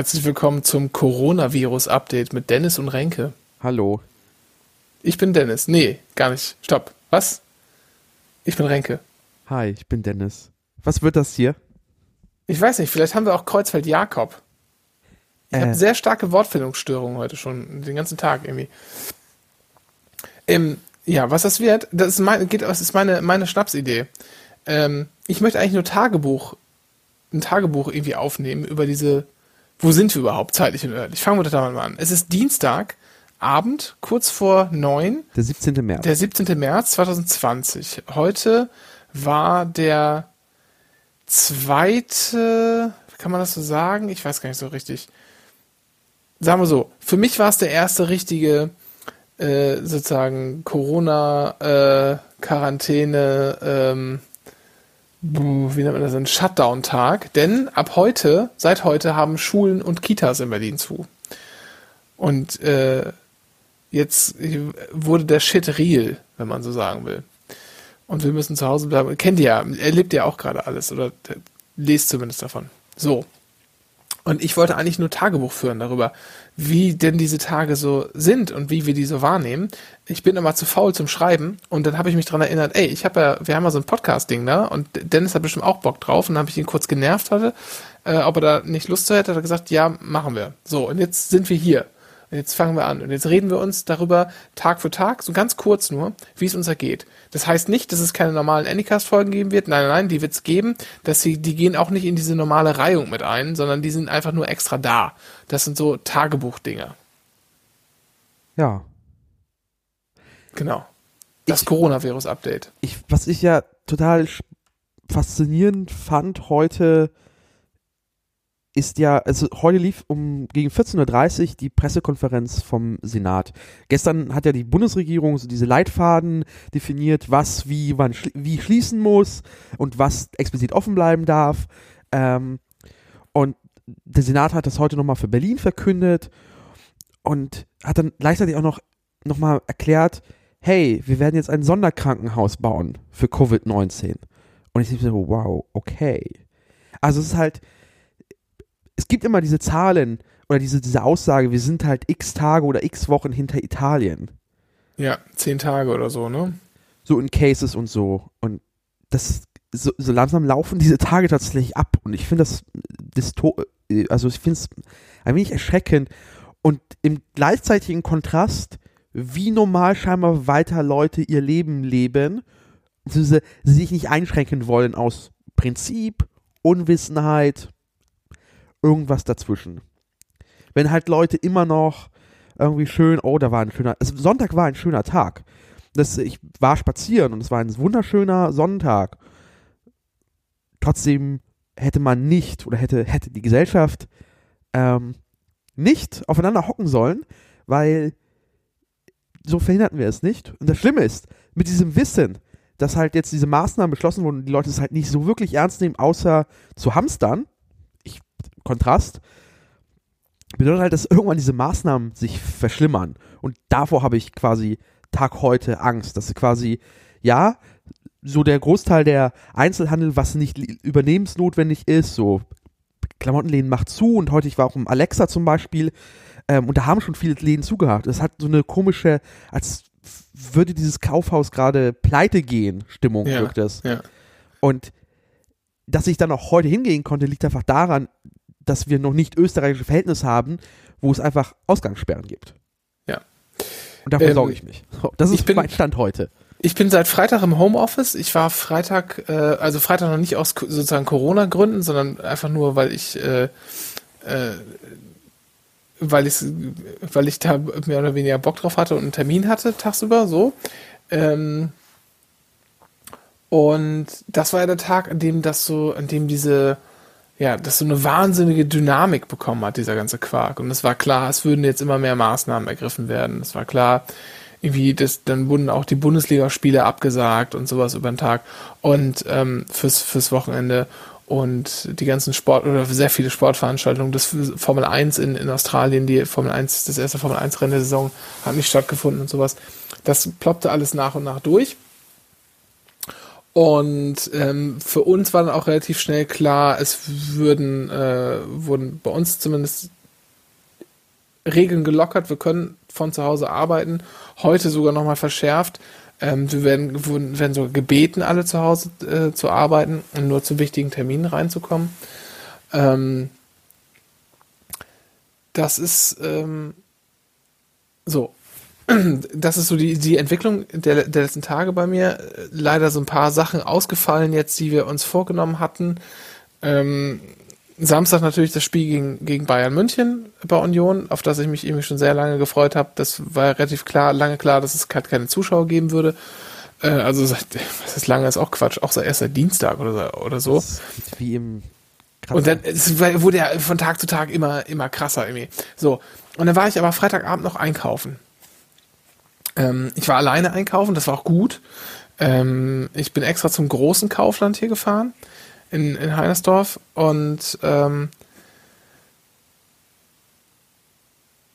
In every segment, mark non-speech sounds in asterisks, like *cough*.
Herzlich willkommen zum Coronavirus-Update mit Dennis und Renke. Hallo. Ich bin Dennis. Nee, gar nicht. Stopp. Was? Ich bin Renke. Hi, ich bin Dennis. Was wird das hier? Ich weiß nicht, vielleicht haben wir auch Kreuzfeld Jakob. Ich äh. habe sehr starke Wortfindungsstörungen heute schon, den ganzen Tag irgendwie. Ähm, ja, was das wird, das ist, mein, geht, das ist meine, meine Schnapsidee. Ähm, ich möchte eigentlich nur Tagebuch, ein Tagebuch irgendwie aufnehmen über diese wo sind wir überhaupt zeitlich und örtlich? Fangen wir da mal an. Es ist Dienstag, Abend, kurz vor neun. Der 17. März. Der 17. März 2020. Heute war der zweite, kann man das so sagen? Ich weiß gar nicht so richtig. Sagen wir so, für mich war es der erste richtige, äh, sozusagen Corona-Quarantäne, äh, ähm, wie nennt man das, ein Shutdown-Tag, denn ab heute, seit heute haben Schulen und Kitas in Berlin zu. Und äh, jetzt wurde der Shit real, wenn man so sagen will. Und wir müssen zu Hause bleiben. Kennt ihr ja, erlebt ja auch gerade alles oder lest zumindest davon. So. Und ich wollte eigentlich nur Tagebuch führen darüber, wie denn diese Tage so sind und wie wir die so wahrnehmen. Ich bin immer zu faul zum Schreiben und dann habe ich mich dran erinnert, ey, ich habe ja, wir haben ja so ein Podcast-Ding da und Dennis hat bestimmt auch Bock drauf und dann habe ich ihn kurz genervt hatte, äh, ob er da nicht Lust zu hätte, hat er gesagt, ja, machen wir. So, und jetzt sind wir hier. Und jetzt fangen wir an. Und jetzt reden wir uns darüber Tag für Tag, so ganz kurz nur, wie es uns ergeht. Das heißt nicht, dass es keine normalen Anycast-Folgen geben wird. Nein, nein, die wird es geben. Dass sie, die gehen auch nicht in diese normale Reihung mit ein, sondern die sind einfach nur extra da. Das sind so Tagebuchdinge. Ja. Genau. Das Coronavirus-Update. Ich, was ich ja total faszinierend fand heute, ist ja, also heute lief um gegen 14.30 Uhr die Pressekonferenz vom Senat. Gestern hat ja die Bundesregierung so diese Leitfaden definiert, was wie wann schli wie schließen muss und was explizit offen bleiben darf. Ähm, und der Senat hat das heute nochmal für Berlin verkündet und hat dann gleichzeitig auch noch nochmal erklärt, hey, wir werden jetzt ein Sonderkrankenhaus bauen für Covid-19. Und ich denke so, wow, okay. Also es ist halt, es gibt immer diese Zahlen oder diese, diese Aussage, wir sind halt x Tage oder x Wochen hinter Italien. Ja, zehn Tage oder so, ne? So in Cases und so. Und das, so, so langsam laufen diese Tage tatsächlich ab. Und ich finde das, das, also ich finde es ein wenig erschreckend. Und im gleichzeitigen Kontrast, wie normal scheinbar weiter Leute ihr Leben leben, sie sich nicht einschränken wollen aus Prinzip, Unwissenheit, irgendwas dazwischen. Wenn halt Leute immer noch irgendwie schön, oh, da war ein schöner, also Sonntag war ein schöner Tag. Das, ich war spazieren und es war ein wunderschöner Sonntag. Trotzdem hätte man nicht oder hätte, hätte die Gesellschaft ähm, nicht aufeinander hocken sollen, weil so verhinderten wir es nicht. Und das Schlimme ist, mit diesem Wissen, dass halt jetzt diese Maßnahmen beschlossen wurden und die Leute es halt nicht so wirklich ernst nehmen, außer zu hamstern, Kontrast, bedeutet halt, dass irgendwann diese Maßnahmen sich verschlimmern. Und davor habe ich quasi Tag heute Angst, dass quasi, ja, so der Großteil der Einzelhandel, was nicht übernehmensnotwendig ist, so Klamottenläden macht zu und heute, ich war auch im Alexa zum Beispiel, ähm, und da haben schon viele Läden zugehört. Das hat so eine komische, als würde dieses Kaufhaus gerade pleite gehen, Stimmung ja, wirkt das. Ja. Und dass ich dann auch heute hingehen konnte, liegt einfach daran, dass wir noch nicht österreichische Verhältnisse haben, wo es einfach Ausgangssperren gibt. Ja. Und davor ähm, sorge ich mich. Das ist bin, mein Stand heute. Ich bin seit Freitag im Homeoffice. Ich war Freitag, äh, also Freitag noch nicht aus sozusagen Corona-Gründen, sondern einfach nur, weil ich, äh, äh, weil ich, weil ich da mehr oder weniger Bock drauf hatte und einen Termin hatte tagsüber, so. Ähm, und das war ja der Tag, an dem das so, an dem diese ja, das so eine wahnsinnige Dynamik bekommen hat, dieser ganze Quark. Und es war klar, es würden jetzt immer mehr Maßnahmen ergriffen werden. Es war klar, irgendwie, das, dann wurden auch die Bundesligaspiele abgesagt und sowas über den Tag und ähm, fürs, fürs Wochenende und die ganzen Sport oder sehr viele Sportveranstaltungen, das Formel 1 in, in Australien, die Formel 1, das erste Formel 1 Rennen der Saison hat nicht stattgefunden und sowas. Das ploppte alles nach und nach durch. Und ähm, für uns war dann auch relativ schnell klar, es würden, äh, wurden bei uns zumindest Regeln gelockert. Wir können von zu Hause arbeiten. Heute sogar nochmal verschärft. Ähm, wir werden, wurden, werden sogar gebeten, alle zu Hause äh, zu arbeiten und nur zu wichtigen Terminen reinzukommen. Ähm, das ist ähm, so. Das ist so die, die Entwicklung der, der letzten Tage bei mir. Leider so ein paar Sachen ausgefallen jetzt, die wir uns vorgenommen hatten. Ähm, Samstag natürlich das Spiel gegen, gegen Bayern München bei Union, auf das ich mich irgendwie schon sehr lange gefreut habe. Das war relativ klar, lange klar, dass es halt keine Zuschauer geben würde. Äh, also seit, *laughs* was ist lange, ist auch Quatsch, auch seit erst seit Dienstag oder, oder so. Wie im und dann es wurde ja von Tag zu Tag immer, immer krasser irgendwie. So. Und dann war ich aber Freitagabend noch einkaufen. Ähm, ich war alleine einkaufen, das war auch gut. Ähm, ich bin extra zum großen Kaufland hier gefahren in, in Heinersdorf und ähm,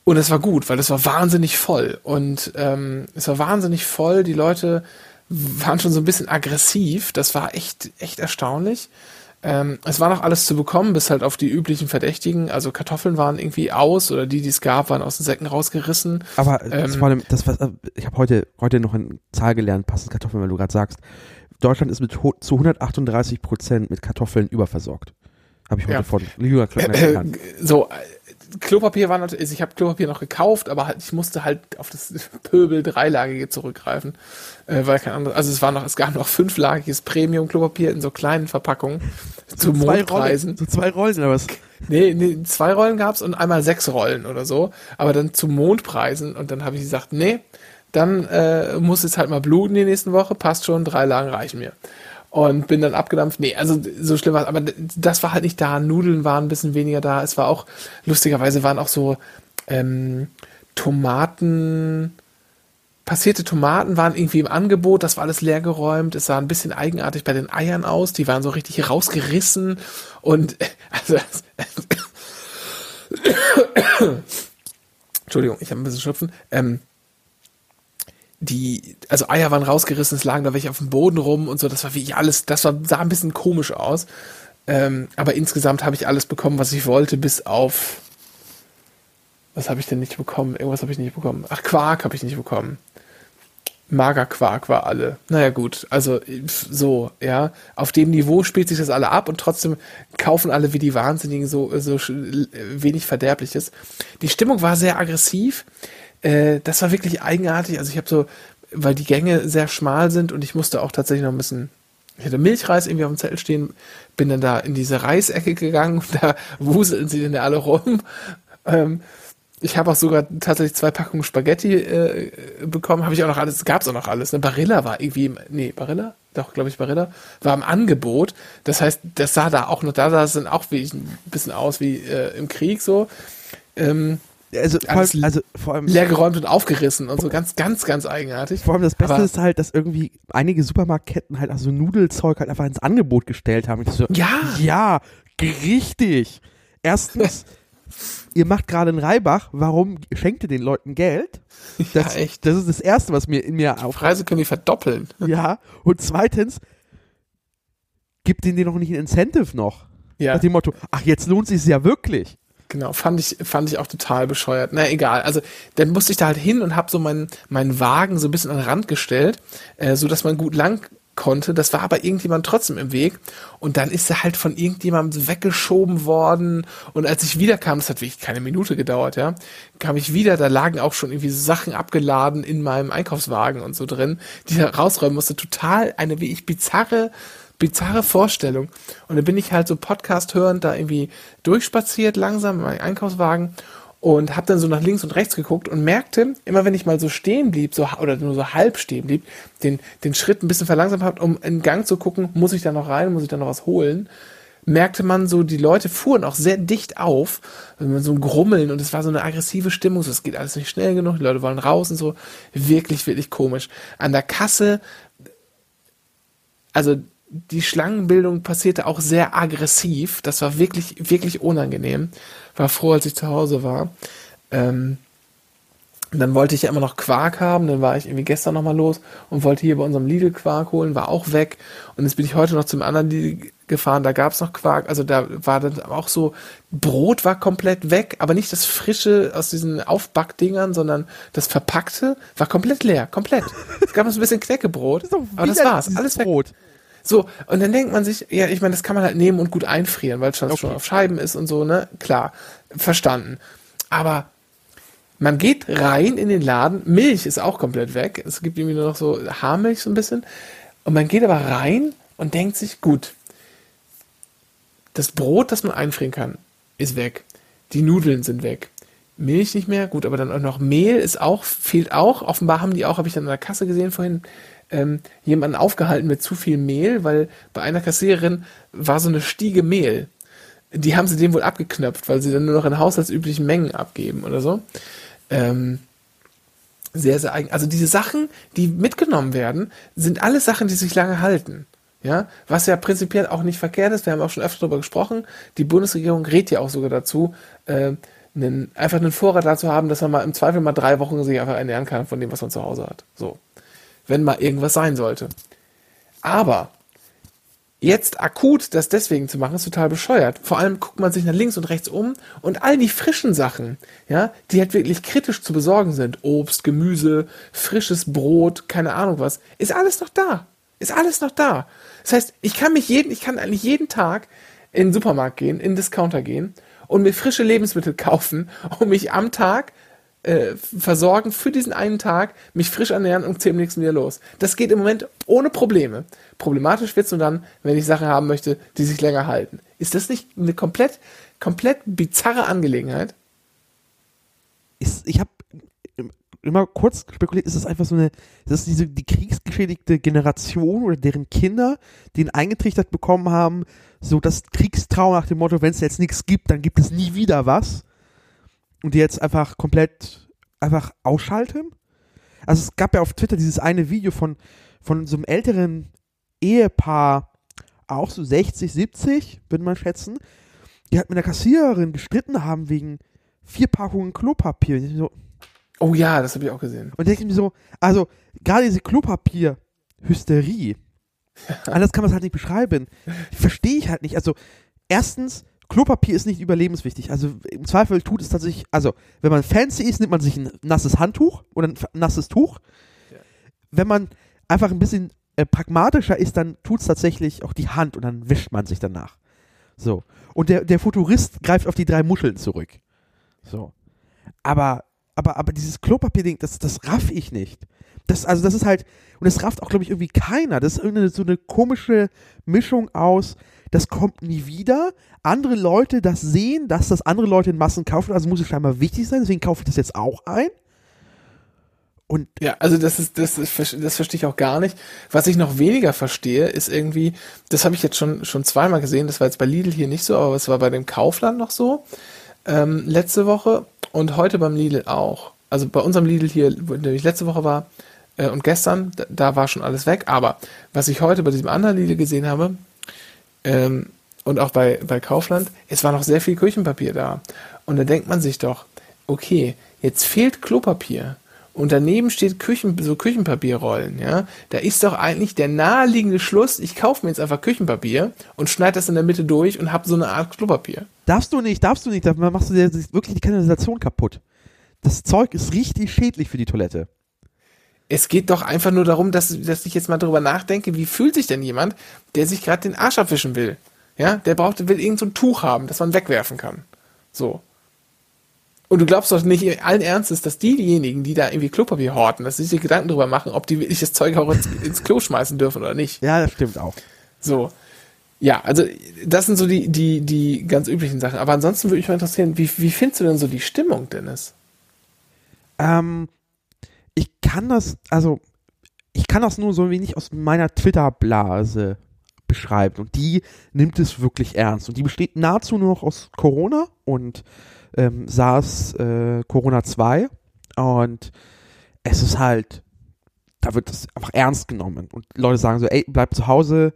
und es war gut, weil es war wahnsinnig voll und ähm, es war wahnsinnig voll. Die Leute waren schon so ein bisschen aggressiv. Das war echt echt erstaunlich. Ähm, es war noch alles zu bekommen, bis halt auf die üblichen Verdächtigen. Also Kartoffeln waren irgendwie aus oder die, die es gab, waren aus den Säcken rausgerissen. Aber ähm, das vor allem, das, was, ich habe heute, heute noch eine Zahl gelernt, passend Kartoffeln, weil du gerade sagst, Deutschland ist mit zu 138 Prozent mit Kartoffeln überversorgt. Habe ich heute ja. von Lüger äh, äh, So, Klopapier war natürlich, also ich habe Klopapier noch gekauft, aber halt, ich musste halt auf das *laughs* Pöbel dreilagige zurückgreifen, äh, weil kein anderes, also es war noch, es gab noch fünflagiges Premium Klopapier in so kleinen Verpackungen zu Mondpreisen. So zwei Rollen oder was? Nee, nee zwei Rollen gab's und einmal sechs Rollen oder so, aber dann zu Mondpreisen und dann habe ich gesagt, nee, dann äh, muss es halt mal bluten die nächsten Woche, passt schon, drei Lagen reichen mir und bin dann abgedampft. Nee, also so schlimm war aber das war halt nicht da. Nudeln waren ein bisschen weniger da. Es war auch, lustigerweise waren auch so ähm, Tomaten, passierte Tomaten waren irgendwie im Angebot, das war alles leergeräumt. Es sah ein bisschen eigenartig bei den Eiern aus, die waren so richtig rausgerissen und *laughs* also *coughs* Entschuldigung, ich habe ein bisschen Schnupfen. Ähm, die, also Eier waren rausgerissen, es lagen da welche auf dem Boden rum und so, das war wie alles, das war, sah ein bisschen komisch aus. Ähm, aber insgesamt habe ich alles bekommen, was ich wollte, bis auf, was habe ich denn nicht bekommen? Irgendwas habe ich nicht bekommen. Ach, Quark habe ich nicht bekommen. Magerquark war alle. Naja, gut, also so, ja. Auf dem Niveau spielt sich das alle ab und trotzdem kaufen alle wie die Wahnsinnigen so, so wenig Verderbliches. Die Stimmung war sehr aggressiv. Äh, das war wirklich eigenartig. Also ich habe so, weil die Gänge sehr schmal sind und ich musste auch tatsächlich noch ein bisschen, ich hatte Milchreis irgendwie auf dem Zettel stehen, bin dann da in diese Reisecke gegangen und *laughs* da wuseln sie denn alle rum. Ähm, ich habe auch sogar tatsächlich zwei Packungen Spaghetti äh, bekommen. Habe ich auch noch alles, gab es auch noch alles. Ne? Barilla war irgendwie, nee, Barilla? Doch, glaube ich, Barilla. War im Angebot. Das heißt, das sah da auch noch, da sah es dann auch wie, ein bisschen aus wie äh, im Krieg so. Ähm, also, vor allem, also vor allem leergeräumt und aufgerissen und so ganz, ganz, ganz eigenartig. Vor allem das Beste Aber ist halt, dass irgendwie einige Supermarktketten halt also Nudelzeug halt einfach ins Angebot gestellt haben. So, ja, ja, richtig. Erstens, *laughs* ihr macht gerade einen Reibach, warum schenkt ihr den Leuten Geld? Das, ja, echt. Das ist das Erste, was mir in mir auf. Preise können die verdoppeln. *laughs* Ja, und zweitens, gibt denen noch nicht ein Incentive noch. Ja. Nach dem Motto, ach, jetzt lohnt es sich ja wirklich. Genau, fand ich, fand ich auch total bescheuert. Na egal, also dann musste ich da halt hin und habe so meinen meinen Wagen so ein bisschen an den Rand gestellt, äh, so dass man gut lang konnte. Das war aber irgendjemand trotzdem im Weg. Und dann ist er halt von irgendjemandem weggeschoben worden. Und als ich wiederkam, das hat wirklich keine Minute gedauert, ja, kam ich wieder, da lagen auch schon irgendwie Sachen abgeladen in meinem Einkaufswagen und so drin, die er rausräumen musste. Total eine wie ich bizarre bizarre Vorstellung. Und dann bin ich halt so Podcast hörend da irgendwie durchspaziert langsam in meinem Einkaufswagen und habe dann so nach links und rechts geguckt und merkte, immer wenn ich mal so stehen blieb, so oder nur so halb stehen blieb, den den Schritt ein bisschen verlangsamt habe, um in Gang zu gucken, muss ich da noch rein, muss ich da noch was holen, merkte man so, die Leute fuhren auch sehr dicht auf, so ein Grummeln und es war so eine aggressive Stimmung, so es geht alles nicht schnell genug, die Leute wollen raus und so, wirklich wirklich komisch. An der Kasse also die Schlangenbildung passierte auch sehr aggressiv. Das war wirklich, wirklich unangenehm. War froh, als ich zu Hause war. Ähm, dann wollte ich ja immer noch Quark haben, dann war ich irgendwie gestern nochmal los und wollte hier bei unserem Lidl Quark holen, war auch weg. Und jetzt bin ich heute noch zum anderen Lidl gefahren, da gab's noch Quark, also da war dann auch so, Brot war komplett weg, aber nicht das frische aus diesen Aufbackdingern, sondern das verpackte war komplett leer, komplett. Es gab noch so ein bisschen Knäckebrot, aber das war's, alles weg. So, und dann denkt man sich, ja, ich meine, das kann man halt nehmen und gut einfrieren, weil es schon, Okay. schon auf Scheiben ist und so, ne? Klar, verstanden. Aber man geht rein in den Laden, Milch ist auch komplett weg. Es gibt irgendwie nur noch so Haarmilch so ein bisschen. Und man geht aber rein und denkt sich, gut, das Brot, das man einfrieren kann, ist weg. Die Nudeln sind weg. Milch nicht mehr, gut, aber dann auch noch Mehl ist auch, fehlt auch. Offenbar haben die auch, habe ich dann an der Kasse gesehen vorhin, ähm, jemanden aufgehalten mit zu viel Mehl, weil bei einer Kassiererin war so eine Stiege Mehl. Die haben sie dem wohl abgeknöpft, weil sie dann nur noch in haushaltsüblichen Mengen abgeben oder so. Ähm, sehr, sehr eigen. Also diese Sachen, die mitgenommen werden, sind alles Sachen, die sich lange halten. Ja, was ja prinzipiell auch nicht verkehrt ist. Wir haben auch schon öfter darüber gesprochen. Die Bundesregierung rät ja auch sogar dazu, äh, einen, einfach einen Vorrat dazu haben, dass man mal im Zweifel mal drei Wochen sich einfach ernähren kann von dem, was man zu Hause hat. So. Wenn mal irgendwas sein sollte. Aber jetzt akut das deswegen zu machen, ist total bescheuert. Vor allem guckt man sich nach links und rechts um und all die frischen Sachen, ja, die halt wirklich kritisch zu besorgen sind, Obst, Gemüse, frisches Brot, keine Ahnung was, ist alles noch da. Ist alles noch da. Das heißt, ich kann mich jeden, ich kann eigentlich jeden Tag in den Supermarkt gehen, in den Discounter gehen und mir frische Lebensmittel *laughs* kaufen, um mich am Tag äh, versorgen für diesen einen Tag, mich frisch ernähren und ziehe am nächsten wieder los. Das geht im Moment ohne Probleme. Problematisch wird es nur dann, wenn ich Sachen haben möchte, die sich länger halten. Ist das nicht eine komplett, komplett bizarre Angelegenheit? ist, ich habe immer kurz spekuliert, ist das einfach so eine, das diese die kriegsgeschädigte Generation oder deren Kinder, die ihn eingetrichtert bekommen haben, so das Kriegstrauma nach dem Motto, wenn es jetzt nichts gibt, dann gibt es nie wieder was. Und die jetzt einfach komplett einfach ausschalten. Also es gab ja auf Twitter dieses eine Video von, von so einem älteren Ehepaar, auch so 60, 70, würde man schätzen, die halt mit einer Kassiererin gestritten haben wegen vier Packungen Klopapier. So, Oh ja, das habe ich auch gesehen. und denke ich mir so, also gerade diese Klopapier-Hysterie, *laughs* anders kann man es halt nicht beschreiben, verstehe ich halt nicht. Also erstens, Klopapier ist nicht überlebenswichtig. Also im Zweifel tut es tatsächlich, also wenn man fancy ist, nimmt man sich ein nasses Handtuch oder ein nasses Tuch. Ja. Wenn man einfach ein bisschen äh, pragmatischer ist, dann tut es tatsächlich auch die Hand und dann wischt man sich danach. So. Und der, der Futurist greift auf die drei Muscheln zurück. So. Aber, aber, aber dieses Klopapier-Ding, das, das raff ich nicht. Das, also das ist halt, und das rafft auch, glaube ich, irgendwie keiner. Das ist irgendeine so eine komische Mischung aus, das kommt nie wieder. Andere Leute das sehen, dass das andere Leute in Massen kaufen, also muss es scheinbar wichtig sein, deswegen kaufe ich das jetzt auch ein. Und Ja, also das ist, das ist, das verstehe ich auch gar nicht. Was ich noch weniger verstehe, ist irgendwie, das habe ich jetzt schon, schon zweimal gesehen, das war jetzt bei Lidl hier nicht so, aber es war bei dem Kaufland noch so, ähm, letzte Woche und heute beim Lidl auch. Also bei unserem Lidl hier, wo ich letzte Woche war, äh, und gestern, da war schon alles weg, aber was ich heute bei diesem anderen Lidl gesehen habe, ähm, und auch bei, bei Kaufland, es war noch sehr viel Küchenpapier da. Und da denkt man sich doch, okay, jetzt fehlt Klopapier. Und daneben steht Küchen, so Küchenpapierrollen, ja. Da ist doch eigentlich der naheliegende Schluss, ich kaufe mir jetzt einfach Küchenpapier und schneide das in der Mitte durch und habe so eine Art Klopapier. darfst du nicht, darfst du nicht, da machst du dir wirklich die Kanalisation kaputt. Das Zeug ist richtig schädlich für die Toilette. Es geht doch einfach nur darum, dass, dass ich jetzt mal drüber nachdenke, wie fühlt sich denn jemand, der sich gerade den Arsch abwischen will? Ja, der braucht, will irgend so ein Tuch haben, das man wegwerfen kann. So. Und du glaubst doch nicht allen Ernstes, dass diejenigen, die da irgendwie Klopapier horten, dass sie sich Gedanken drüber machen, ob die wirklich das Zeug auch ins, ins Klo schmeißen dürfen oder nicht. Ja, das stimmt auch. So. Ja, also das sind so die, die, die ganz üblichen Sachen. Aber ansonsten würde mich mal interessieren, wie, wie findest du denn so die Stimmung, Dennis? Ähm, ich kann das, also, ich kann das nur so wenig aus meiner Twitter-Blase beschreiben. Und die nimmt es wirklich ernst. Und die besteht nahezu nur noch aus Corona und ähm, SARS äh, Corona 2. Und es ist halt, da wird das einfach ernst genommen. Und Leute sagen so, ey, bleib zu Hause,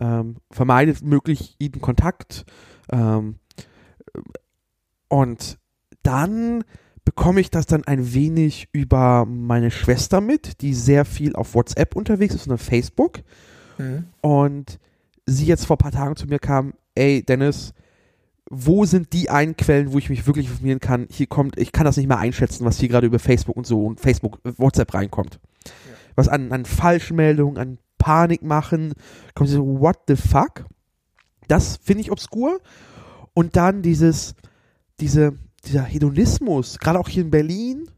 ähm, vermeidet möglich jeden Kontakt. Ähm, und dann bekomme ich das dann ein wenig über meine Schwester mit, die sehr viel auf WhatsApp unterwegs ist und auf Facebook. Mhm. Und sie jetzt vor ein paar Tagen zu mir kam, ey Dennis, wo sind die einen Quellen, wo ich mich wirklich informieren kann? Hier kommt, ich kann das nicht mehr einschätzen, was hier gerade über Facebook und so und Facebook, WhatsApp reinkommt. Ja. Was an, an Falschmeldungen, an Panik machen, kommt so, what the fuck? Das finde ich obskur. Und dann dieses, diese, dieser Hedonismus, gerade auch hier in Berlin,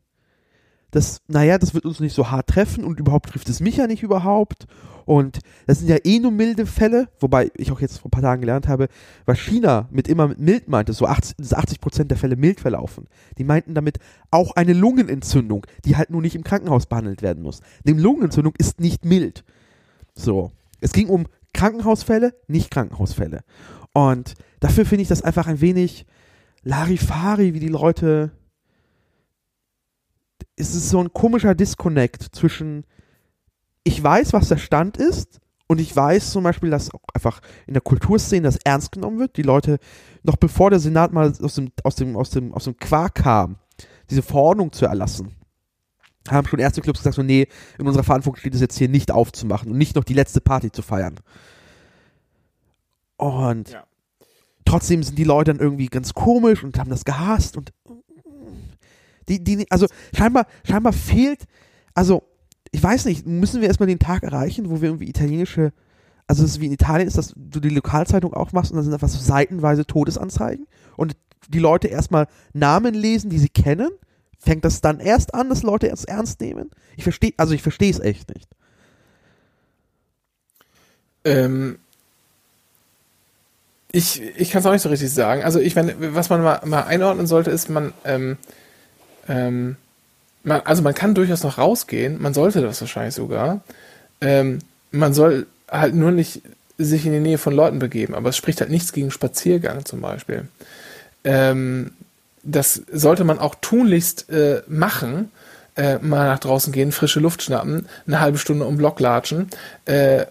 das, naja, das wird uns nicht so hart treffen und überhaupt trifft es mich ja nicht überhaupt. Und das sind ja eh nur milde Fälle, wobei ich auch jetzt vor ein paar Tagen gelernt habe, was China mit immer mild meinte, so 80, 80 Prozent der Fälle mild verlaufen. Die meinten damit auch eine Lungenentzündung, die halt nur nicht im Krankenhaus behandelt werden muss. Eine Lungenentzündung ist nicht mild. So. Es ging um Krankenhausfälle, nicht Krankenhausfälle. Und dafür finde ich das einfach ein wenig Larifari, wie die Leute. Es ist so ein komischer Disconnect zwischen, ich weiß, was der Stand ist, und ich weiß zum Beispiel, dass auch einfach in der Kulturszene das ernst genommen wird. Die Leute, noch bevor der Senat mal aus dem, aus dem, aus dem, aus dem Quark kam, diese Verordnung zu erlassen, haben schon erste Clubs gesagt, so, nee, in unserer Verantwortung steht es jetzt hier nicht aufzumachen und nicht noch die letzte Party zu feiern. Und ja. Trotzdem sind die Leute dann irgendwie ganz komisch und haben das gehasst und die, die, also scheinbar, scheinbar fehlt, also ich weiß nicht, müssen wir erstmal den Tag erreichen, wo wir irgendwie italienische, also es ist wie in Italien ist, dass du die Lokalzeitung auch machst und dann sind einfach so seitenweise Todesanzeigen und die Leute erstmal Namen lesen, die sie kennen Fängt das dann erst an, dass Leute es ernst nehmen? Ich verstehe, also ich verstehe es echt nicht. Ähm, ich ich kann es auch nicht so richtig sagen. Also ich meine, was man mal, mal einordnen sollte, ist, man, ähm, ähm, man, also man kann durchaus noch rausgehen, man sollte das wahrscheinlich sogar. Ähm, man soll halt nur nicht sich in die Nähe von Leuten begeben, aber es spricht halt nichts gegen Spaziergang zum Beispiel. Ähm, das sollte man auch tunlichst äh, machen, äh, mal nach draußen gehen, frische Luft schnappen, eine halbe Stunde um Block latschen äh,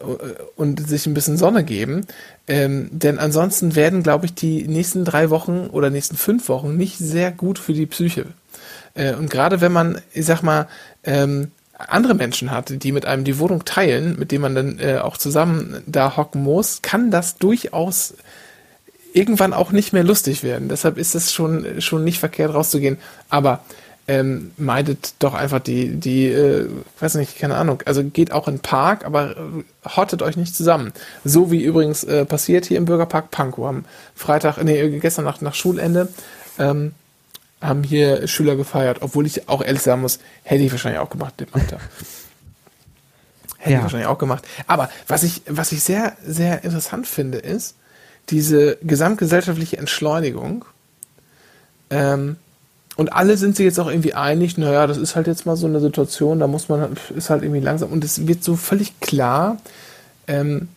und sich ein bisschen Sonne geben. Ähm, denn ansonsten werden, glaube ich, die nächsten drei Wochen oder nächsten fünf Wochen nicht sehr gut für die Psyche. Äh, und gerade wenn man, ich sag mal, ähm, andere Menschen hat, die mit einem die Wohnung teilen, mit denen man dann äh, auch zusammen da hocken muss, kann das durchaus irgendwann auch nicht mehr lustig werden. Deshalb ist es schon, schon nicht verkehrt rauszugehen. Aber ähm, meidet doch einfach die, die, äh, weiß nicht, keine Ahnung. Also geht auch in den Park, aber äh, hottet euch nicht zusammen. So wie übrigens äh, passiert hier im Bürgerpark Pankow am Freitag, nee, gestern Nacht nach Schulende, ähm, haben hier Schüler gefeiert, obwohl ich auch ehrlich sagen muss, hätte ich wahrscheinlich auch gemacht im Alter. *laughs* hätte ja. ich wahrscheinlich auch gemacht. Aber was ich, was ich sehr, sehr interessant finde, ist, diese gesamtgesellschaftliche Entschleunigung. Ähm, und alle sind sich jetzt auch irgendwie einig, naja, das ist halt jetzt mal so eine Situation, da muss man, ist halt irgendwie langsam. Und es wird so völlig klar, ähm,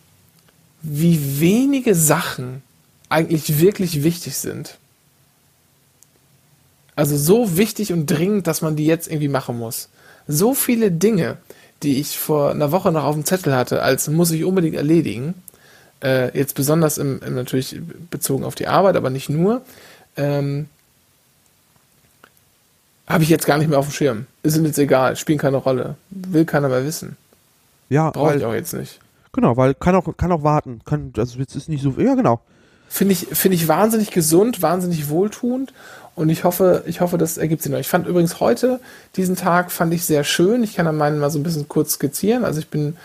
wie wenige Sachen eigentlich wirklich wichtig sind. Also so wichtig und dringend, dass man die jetzt irgendwie machen muss. So viele Dinge, die ich vor einer Woche noch auf dem Zettel hatte, als muss ich unbedingt erledigen, äh, jetzt besonders im, im, natürlich bezogen auf die Arbeit, aber nicht nur, ähm, habe ich jetzt gar nicht mehr auf dem Schirm. Ist jetzt egal, spielen keine Rolle. Will keiner mehr wissen. Ja, brauche ich auch jetzt nicht. Genau, weil kann auch, kann auch warten. Kann, also jetzt ist nicht so. Ja, genau. Finde ich, finde ich wahnsinnig gesund, wahnsinnig wohltuend und ich hoffe, ich hoffe, das ergibt sich noch. Ich fand übrigens heute diesen Tag fand ich sehr schön. Ich kann an meinen mal so ein bisschen kurz skizzieren. Also ich bin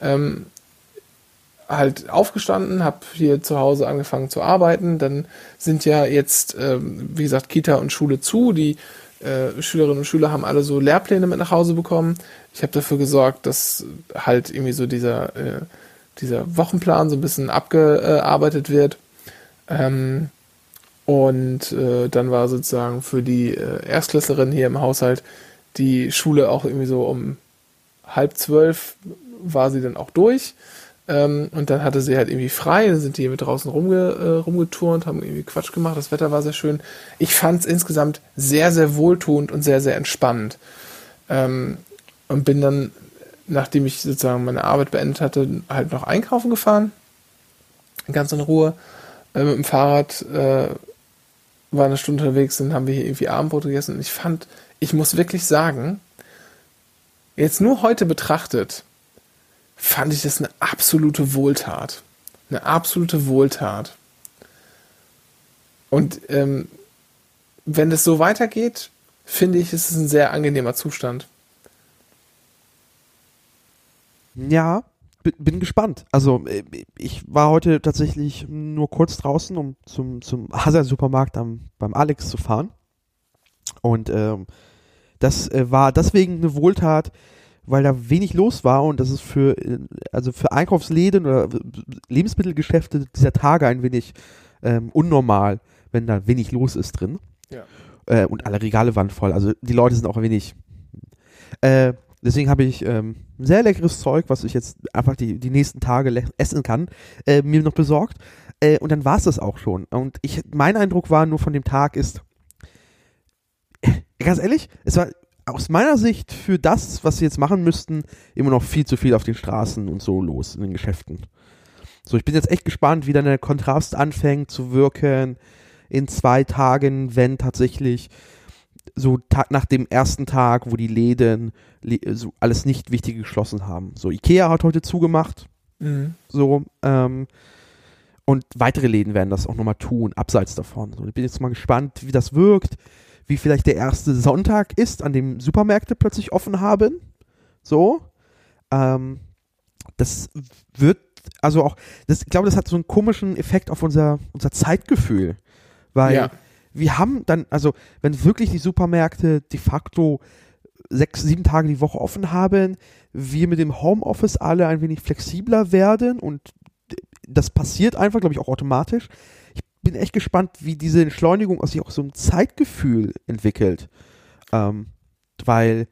ähm, halt aufgestanden, habe hier zu Hause angefangen zu arbeiten. Dann sind ja jetzt, ähm, wie gesagt, Kita und Schule zu. Die äh, Schülerinnen und Schüler haben alle so Lehrpläne mit nach Hause bekommen. Ich habe dafür gesorgt, dass halt irgendwie so dieser, äh, dieser Wochenplan so ein bisschen abgearbeitet wird. Ähm, und äh, dann war sozusagen für die äh, Erstklässlerin hier im Haushalt die Schule auch irgendwie so um halb zwölf war sie dann auch durch. Ähm, und dann hatte sie halt irgendwie frei, dann sind die mit draußen rumge, äh, rumgeturnt, haben irgendwie Quatsch gemacht, das Wetter war sehr schön. Ich fand es insgesamt sehr, sehr wohltuend und sehr, sehr entspannend. Ähm, und bin dann, nachdem ich sozusagen meine Arbeit beendet hatte, halt noch einkaufen gefahren. Ganz in Ruhe. Äh, mit dem Fahrrad. Äh, waren eine Stunde unterwegs, dann haben wir hier irgendwie Abendbrot gegessen und ich fand, ich muss wirklich sagen, jetzt nur heute betrachtet, fand ich das eine absolute Wohltat. Eine absolute Wohltat. Und ähm, wenn das so weitergeht, finde ich, ist es ein sehr angenehmer Zustand. Ja, bin gespannt. Also äh, ich war heute tatsächlich nur kurz draußen, um zum, zum Hasa-Supermarkt beim Alex zu fahren. Und ähm, das äh, war deswegen eine Wohltat, weil da wenig los war und das ist für, also für Einkaufsläden oder Lebensmittelgeschäfte dieser Tage ein wenig ähm, unnormal, wenn da wenig los ist drin. Ja. Äh, und alle Regale waren voll. Also die Leute sind auch ein wenig. Äh, deswegen habe ich ähm, sehr leckeres Zeug, was ich jetzt einfach die, die nächsten Tage essen kann, äh, mir noch besorgt. Äh, und dann war es das auch schon. Und ich, mein Eindruck war nur von dem Tag ist, *laughs* ganz ehrlich, es war aus meiner Sicht für das, was sie jetzt machen müssten, immer noch viel zu viel auf den Straßen und so los in den Geschäften. So, ich bin jetzt echt gespannt, wie dann der Kontrast anfängt zu wirken in zwei Tagen, wenn tatsächlich so Tag nach dem ersten Tag, wo die Läden so alles nicht Wichtige geschlossen haben. So, Ikea hat heute zugemacht. Mhm. So, ähm, und weitere Läden werden das auch nochmal tun, abseits davon. So, ich bin jetzt mal gespannt, wie das wirkt wie vielleicht der erste Sonntag ist, an dem Supermärkte plötzlich offen haben. So. Ähm, das wird, also auch, das, ich glaube, das hat so einen komischen Effekt auf unser, unser Zeitgefühl. Weil ja. wir haben dann, also, wenn wirklich die Supermärkte de facto sechs, sieben Tage die Woche offen haben, wir mit dem Homeoffice alle ein wenig flexibler werden und das passiert einfach, glaube ich, auch automatisch bin echt gespannt, wie diese Entschleunigung aus sich auch so ein Zeitgefühl entwickelt. Ähm, weil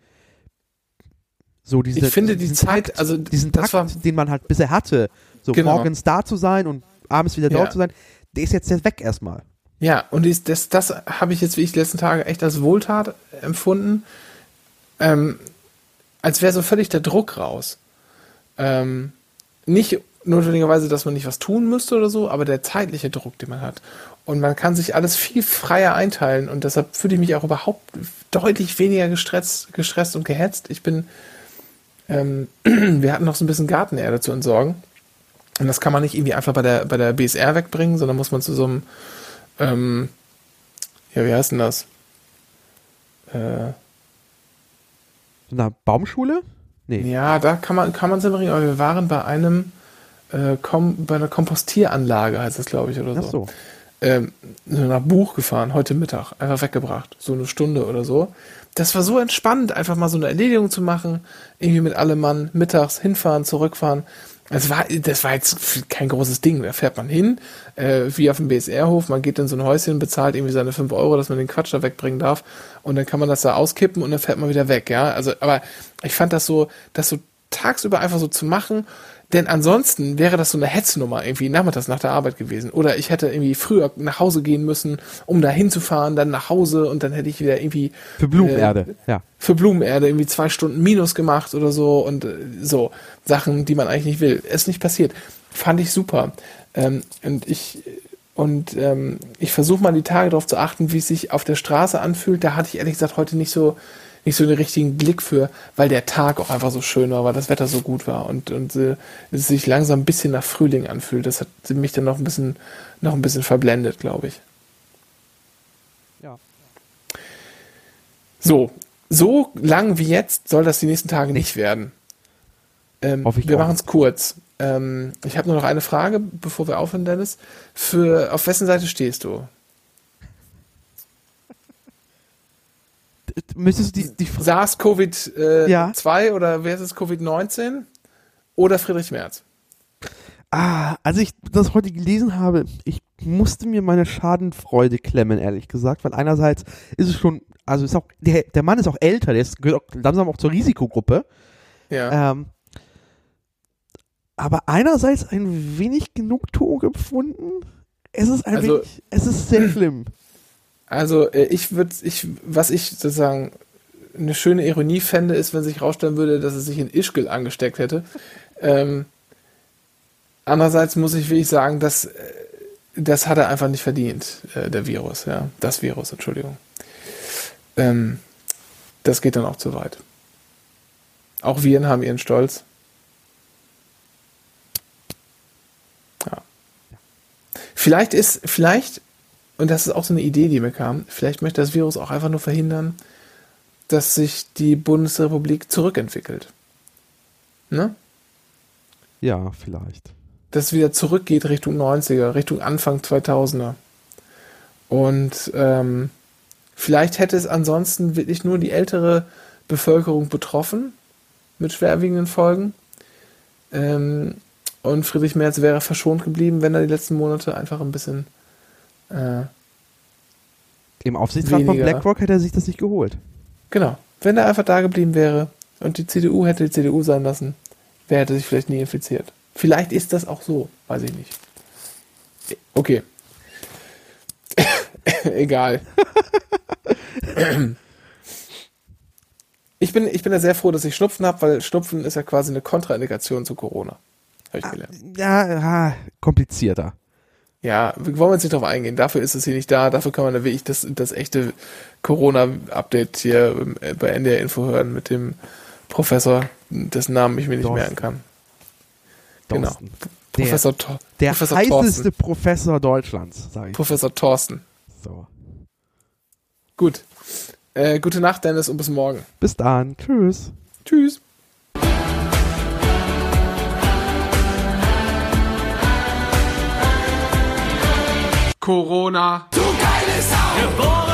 so diese. Ich finde die Zeit, Takt, also diesen Takt, war, den man halt bisher hatte, so genau. morgens da zu sein und abends wieder ja. dort zu sein, der ist jetzt, weg erstmal. Ja, und das, das, das habe ich jetzt wie ich die letzten Tage echt als Wohltat empfunden. Ähm, als wäre so völlig der Druck raus. Ähm, nicht notwendigerweise, dass man nicht was tun müsste oder so, aber der zeitliche Druck, den man hat. Und man kann sich alles viel freier einteilen und deshalb fühle ich mich auch überhaupt deutlich weniger gestresst, gestresst und gehetzt. Ich bin, ähm, *clears throat* wir hatten noch so ein bisschen Gartenerde zu entsorgen. Und das kann man nicht irgendwie einfach bei der, bei der BSR wegbringen, sondern muss man zu so einem, ähm, ja, wie heißt denn das? Äh, einer Baumschule? Nee. Ja, da kann man, kann man es bringen, aber wir waren bei einem, äh, kom bei einer Kompostieranlage, heißt das, glaube ich, oder so. Ach so. Ähm, nach Buch gefahren, heute Mittag, einfach weggebracht, so eine Stunde oder so. Das war so entspannt, einfach mal so eine Erledigung zu machen, irgendwie mit allem Mann, mittags hinfahren, zurückfahren. Das war, das war jetzt kein großes Ding. Da fährt man hin, äh, wie auf dem BSR-Hof, man geht in so ein Häuschen, bezahlt irgendwie seine 5 Euro, dass man den Quatsch da wegbringen darf und dann kann man das da auskippen und dann fährt man wieder weg, ja. Also, aber ich fand das so, das so tagsüber einfach so zu machen denn ansonsten wäre das so eine Hetznummer irgendwie nachmittags nach der Arbeit gewesen. Oder ich hätte irgendwie früher nach Hause gehen müssen, um da hinzufahren, dann nach Hause und dann hätte ich wieder irgendwie. Für Blumenerde, äh, ja. Für Blumenerde irgendwie zwei Stunden Minus gemacht oder so und äh, so Sachen, die man eigentlich nicht will. Ist nicht passiert. Fand ich super. Ähm, und ich, und ähm, ich versuche mal die Tage darauf zu achten, wie es sich auf der Straße anfühlt. Da hatte ich ehrlich gesagt heute nicht so nicht so den richtigen Blick für, weil der Tag auch einfach so schön war, weil das Wetter so gut war und, und äh, es sich langsam ein bisschen nach Frühling anfühlt. Das hat mich dann noch ein bisschen, noch ein bisschen verblendet, glaube ich. Ja. So, so lang wie jetzt soll das die nächsten Tage nicht werden. Ähm, wir machen es kurz. Ähm, ich habe nur noch eine Frage, bevor wir aufhören, Dennis. Für, auf wessen Seite stehst du? Müsstest du die, die SARS-CoV-2 äh, ja. oder wer ist es, Covid-19 oder Friedrich Merz? Ah, als ich das heute gelesen habe, ich musste mir meine Schadenfreude klemmen, ehrlich gesagt, weil einerseits ist es schon, also ist auch, der, der Mann ist auch älter, der ist, gehört auch langsam auch zur Risikogruppe. Ja. Ähm, aber einerseits ein wenig Genugtuung empfunden. Es ist ein also, wenig, es ist sehr schlimm. Also äh, ich würde, ich, was ich sozusagen eine schöne Ironie fände, ist, wenn sich herausstellen würde, dass er sich in Ischgl angesteckt hätte. Ähm, andererseits muss ich wirklich sagen, dass äh, das hat er einfach nicht verdient, äh, der Virus, ja. Das Virus, Entschuldigung. Ähm, das geht dann auch zu weit. Auch Viren haben ihren Stolz. Ja. Vielleicht ist, vielleicht, und das ist auch so eine Idee, die mir kam, vielleicht möchte das Virus auch einfach nur verhindern, dass sich die Bundesrepublik zurückentwickelt. Ne? Ja, vielleicht. Dass es wieder zurückgeht Richtung 90er, Richtung Anfang 2000er. Und ähm, vielleicht hätte es ansonsten wirklich nur die ältere Bevölkerung betroffen mit schwerwiegenden Folgen. Ähm, und Friedrich Merz wäre verschont geblieben, wenn er die letzten Monate einfach ein bisschen. Äh, Im Aufsichtsrat von BlackRock hätte er sich das nicht geholt. genau. Wenn er einfach da geblieben wäre und die CDU hätte die CDU sein lassen, wer hätte sich vielleicht nie infiziert. Vielleicht ist das auch so, weiß ich nicht. Okay. *coughs* Egal. Ich bin, ich bin ja sehr froh, dass ich Schnupfen habe, weil Schnupfen ist ja quasi eine Kontraindikation zu Corona. Habe ich gelernt. Ja, ja, komplizierter. Ja, wir wollen jetzt nicht drauf eingehen. Dafür ist es hier nicht da. Dafür kann man da wirklich das, das echte Corona-Update hier äh, bei NDR Info hören mit dem Professor, dessen Namen ich mir nicht Thorsten. merken kann. Genau. Thorsten. Der, Professor, Thor der Professor heißeste Thorsten. Professor Deutschlands, sage ich. Professor Thorsten. So. Gut. Äh, gute Nacht, Dennis, und bis morgen. Bis dann. Tschüss. Tschüss. Corona. Du geile Sau! Geboren